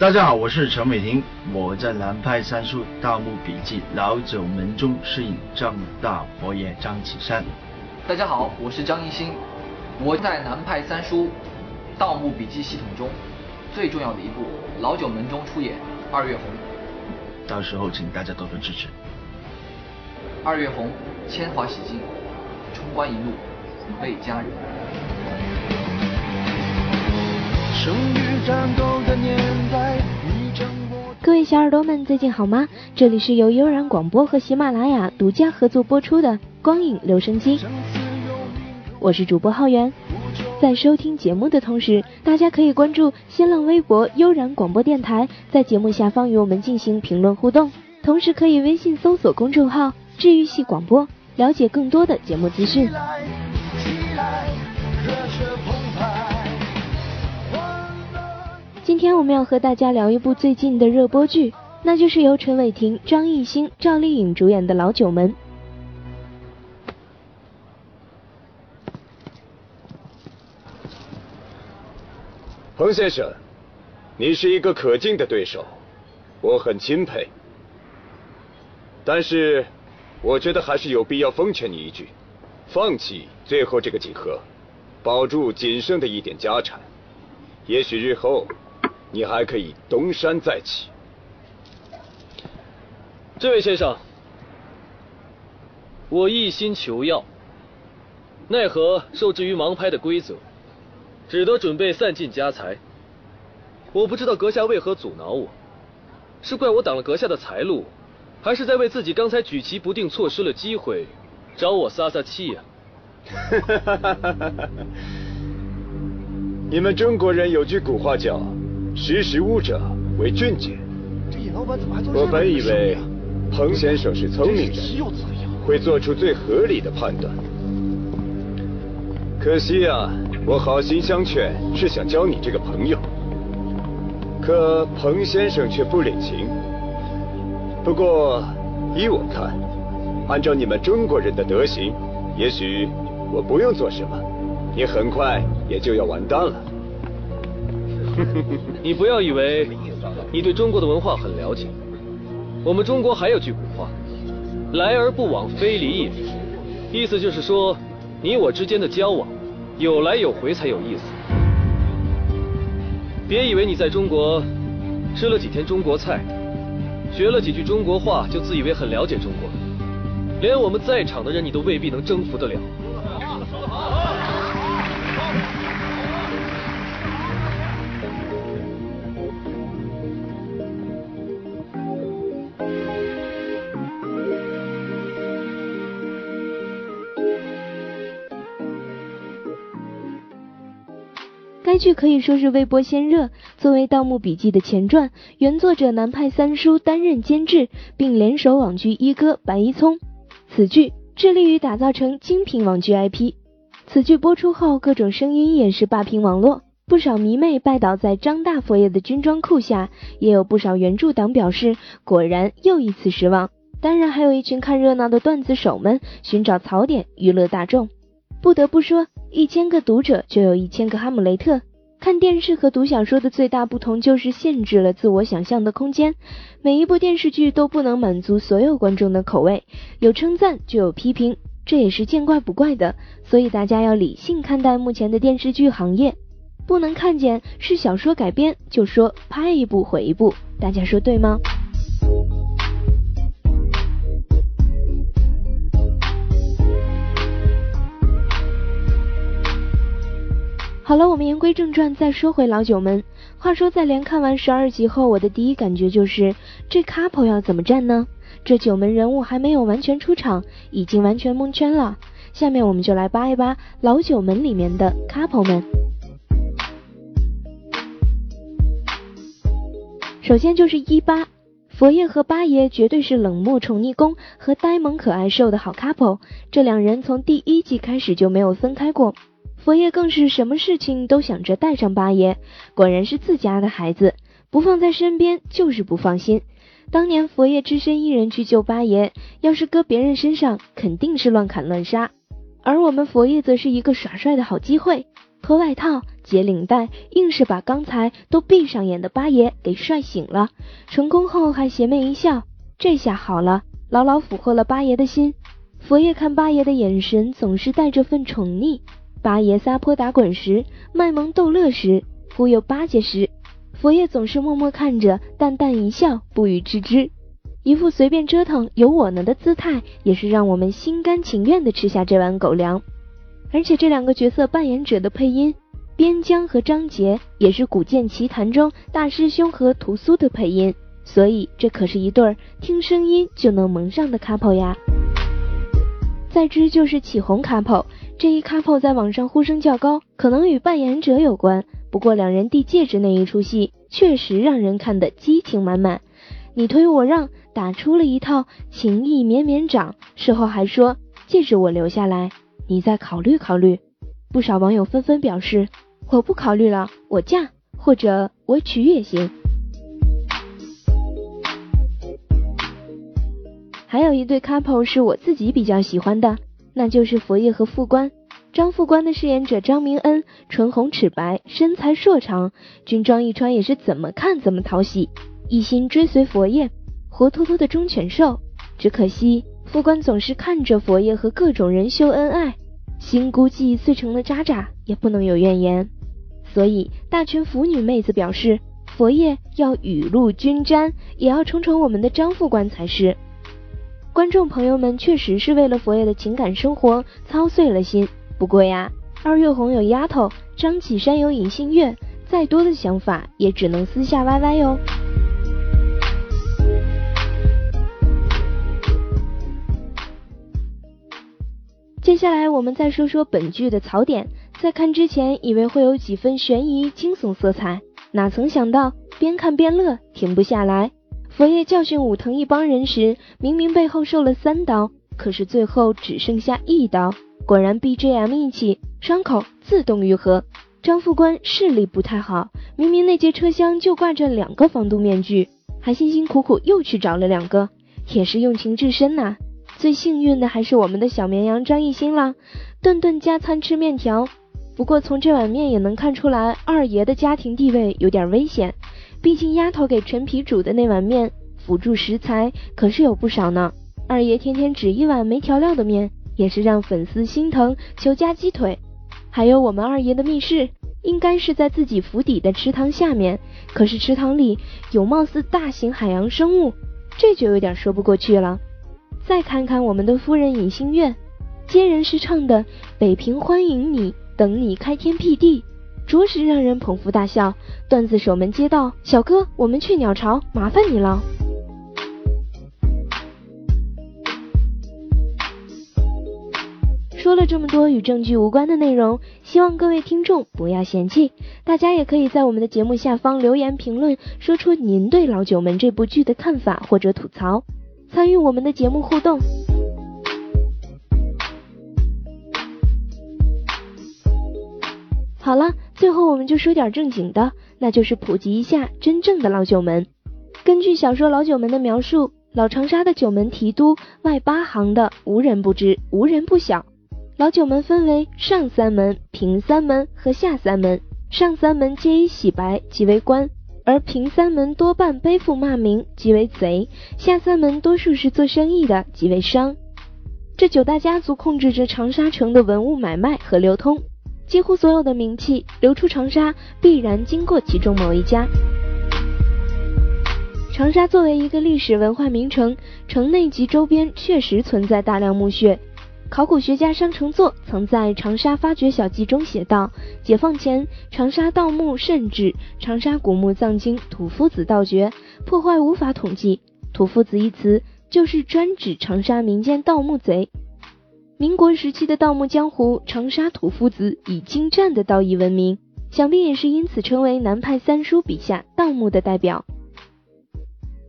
大家好，我是陈伟霆，我在南派三叔《盗墓笔记》老九门中饰演张大佛爷张启山。大家好，我是张艺兴，我在南派三叔《盗墓笔记》系统中最重要的一部老九门中出演二月红。到时候请大家多多支持。二月红，铅华洗尽，冲冠一怒为佳人。生于战斗的年代，各位小耳朵们，最近好吗？这里是由悠然广播和喜马拉雅独家合作播出的《光影留声机》，我是主播浩源。在收听节目的同时，大家可以关注新浪微博悠然广播电台，在节目下方与我们进行评论互动，同时可以微信搜索公众号“治愈系广播”，了解更多的节目资讯。今天我们要和大家聊一部最近的热播剧，那就是由陈伟霆、张艺兴、赵丽颖主演的《老九门》。彭先生，你是一个可敬的对手，我很钦佩。但是，我觉得还是有必要奉劝你一句：放弃最后这个几何，保住仅剩的一点家产，也许日后你还可以东山再起。这位先生，我一心求药，奈何受制于盲拍的规则。只得准备散尽家财。我不知道阁下为何阻挠我，是怪我挡了阁下的财路，还是在为自己刚才举棋不定错失了机会，找我撒撒气呀？你们中国人有句古话叫“识时务者为俊杰”。我本以为彭先生是聪明人，会做出最合理的判断。可惜啊。我好心相劝，是想交你这个朋友，可彭先生却不领情。不过依我看，按照你们中国人的德行，也许我不用做什么，你很快也就要完蛋了。你不要以为你对中国的文化很了解，我们中国还有句古话：“来而不往非礼也”，意思就是说，你我之间的交往。有来有回才有意思。别以为你在中国吃了几天中国菜，学了几句中国话，就自以为很了解中国，连我们在场的人你都未必能征服得了。剧可以说是微博先热。作为《盗墓笔记》的前传，原作者南派三叔担任监制，并联手网剧一哥白一聪。此剧致力于打造成精品网剧 IP。此剧播出后，各种声音也是霸屏网络，不少迷妹拜倒在张大佛爷的军装裤下，也有不少原著党表示果然又一次失望。当然，还有一群看热闹的段子手们寻找槽点娱乐大众。不得不说。一千个读者就有一千个哈姆雷特。看电视和读小说的最大不同就是限制了自我想象的空间。每一部电视剧都不能满足所有观众的口味，有称赞就有批评，这也是见怪不怪的。所以大家要理性看待目前的电视剧行业，不能看见是小说改编就说拍一部毁一部。大家说对吗？好了，我们言归正传，再说回老九门。话说，在连看完十二集后，我的第一感觉就是这 couple 要怎么站呢？这九门人物还没有完全出场，已经完全蒙圈了。下面我们就来扒一扒老九门里面的 couple 们。首先就是一八佛爷和八爷，绝对是冷漠宠溺公和呆萌可爱兽的好 couple。这两人从第一季开始就没有分开过。佛爷更是什么事情都想着带上八爷，果然是自家的孩子，不放在身边就是不放心。当年佛爷只身一人去救八爷，要是搁别人身上，肯定是乱砍乱杀。而我们佛爷则是一个耍帅的好机会，脱外套，解领带，硬是把刚才都闭上眼的八爷给帅醒了。成功后还邪魅一笑，这下好了，牢牢俘获了八爷的心。佛爷看八爷的眼神总是带着份宠溺，八爷撒泼打滚时，卖萌逗乐时，忽悠八戒时，佛爷总是默默看着，淡淡一笑，不予置之。一副随便折腾有我呢的姿态，也是让我们心甘情愿的吃下这碗狗粮。而且这两个角色扮演者的配音，边疆和张杰也是《古剑奇谭》中大师兄和屠苏的配音，所以这可是一对儿听声音就能蒙上的 couple 呀。再之就是起红 couple，这一 couple 在网上呼声较高，可能与扮演者有关。不过两人递戒指那一出戏，确实让人看得激情满满。你推我让，打出了一套情意绵绵掌。事后还说戒指我留下来，你再考虑考虑。不少网友纷纷表示，我不考虑了，我嫁或者我娶也行。还有一对 couple 是我自己比较喜欢的，那就是佛爷和副官。张副官的饰演者张明恩，唇红齿白，身材硕长，军装一穿也是怎么看怎么讨喜。一心追随佛爷，活脱脱的忠犬兽。只可惜副官总是看着佛爷和各种人秀恩爱，心估计碎成了渣渣，也不能有怨言。所以大群腐女妹子表示，佛爷要雨露均沾，也要宠宠我们的张副官才是。观众朋友们确实是为了佛爷的情感生活操碎了心。不过呀，二月红有丫头，张启山有尹新月，再多的想法也只能私下歪歪哟。接下来我们再说说本剧的槽点。在看之前，以为会有几分悬疑惊悚色彩，哪曾想到边看边乐，停不下来。佛爷教训武藤一帮人时，明明背后受了三刀，可是最后只剩下一刀。果然 BGM 一起，伤口自动愈合。张副官视力不太好，明明那节车厢就挂着两个防毒面具，还辛辛苦苦又去找了两个，也是用情至深呐。最幸运的还是我们的小绵羊张艺兴了，顿顿加餐吃面条。不过从这碗面也能看出来，二爷的家庭地位有点危险。毕竟丫头给陈皮煮的那碗面，辅助食材可是有不少呢。二爷天天只一碗没调料的面，也是让粉丝心疼，求加鸡腿。还有我们二爷的密室，应该是在自己府邸的池塘下面，可是池塘里有貌似大型海洋生物，这就有点说不过去了。再看看我们的夫人尹心月，接人是唱的《北平欢迎你，等你开天辟地》，着实让人捧腹大笑。段子手们接到，小哥，我们去鸟巢，麻烦你了。说了这么多与证据无关的内容，希望各位听众不要嫌弃。大家也可以在我们的节目下方留言评论，说出您对老九门这部剧的看法或者吐槽。参与我们的节目互动。好了，最后我们就说点正经的，那就是普及一下真正的老九门。根据小说《老九门》的描述，老长沙的九门提督外八行的无人不知，无人不晓。老九门分为上三门、平三门和下三门，上三门皆以洗白，即为官。而平三门多半背负骂名，即为贼；下三门多数是做生意的，即为商。这九大家族控制着长沙城的文物买卖和流通，几乎所有的名气流出长沙，必然经过其中某一家。长沙作为一个历史文化名城，城内及周边确实存在大量墓穴。考古学家商承作曾在《长沙发掘小记》中写道：解放前，长沙盗墓甚至，长沙古墓藏经土夫子盗掘，破坏无法统计。土夫子一词就是专指长沙民间盗墓贼。民国时期的盗墓江湖，长沙土夫子以精湛的盗艺闻名，想必也是因此成为南派三叔笔下盗墓的代表。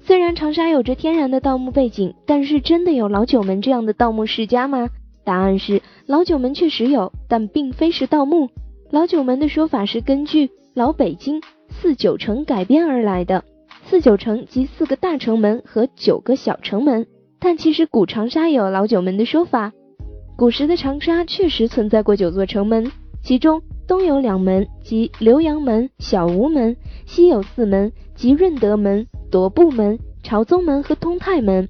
虽然长沙有着天然的盗墓背景，但是真的有老九门这样的盗墓世家吗？答案是老九门确实有，但并非是盗墓。老九门的说法是根据老北京四九城改编而来的。四九城即四个大城门和九个小城门，但其实古长沙也有老九门的说法。古时的长沙确实存在过九座城门，其中东有两门，即浏阳门、小吴门；西有四门，即润德门、夺步门、朝宗门和通泰门；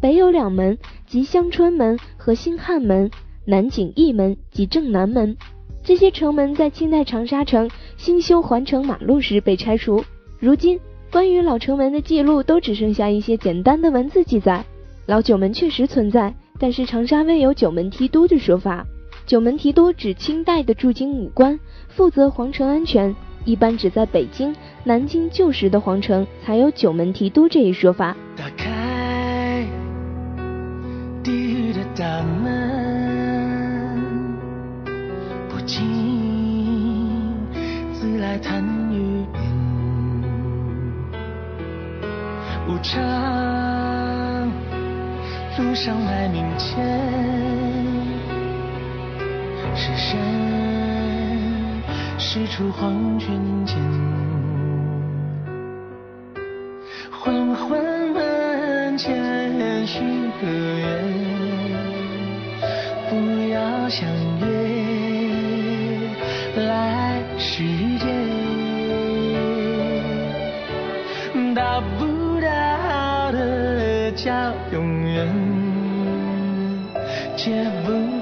北有两门，即香春门和兴汉门；南景义门及正南门。这些城门在清代长沙城新修环城马路时被拆除。如今，关于老城门的记录都只剩下一些简单的文字记载。老九门确实存在，但是长沙未有九门提督的说法。九门提督指清代的驻京武官，负责皇城安全。一般只在北京、南京旧时的皇城才有九门提督这一说法。打开地狱的大门，不禁自来谈语无常路上来明前，是神使出黄泉剑，缓缓门前许个愿，不要相约。来世间。达不到的叫永远，解不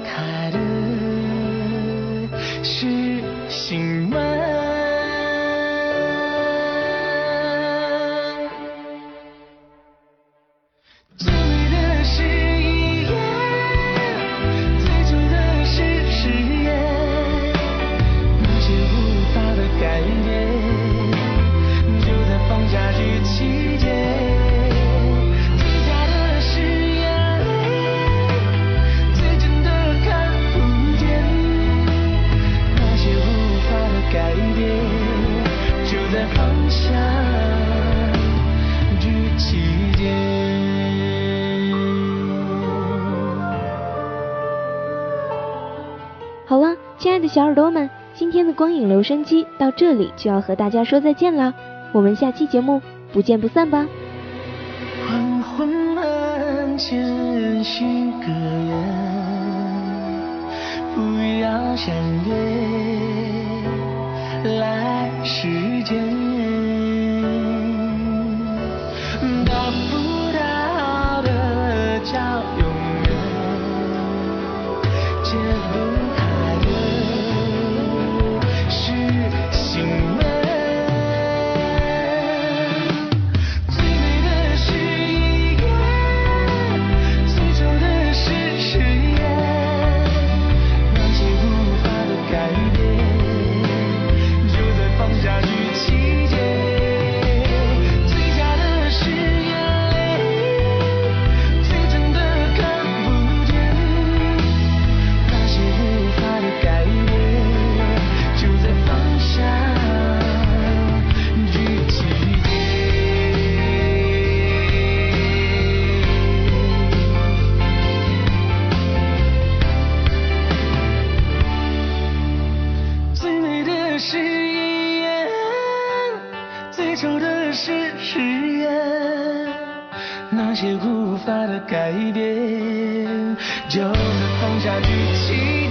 亲爱的小耳朵们，今天的光影留声机到这里就要和大家说再见了，我们下期节目不见不散吧。昏昏门前许个愿，不要相约来世间。法的改变，就能放下剧情。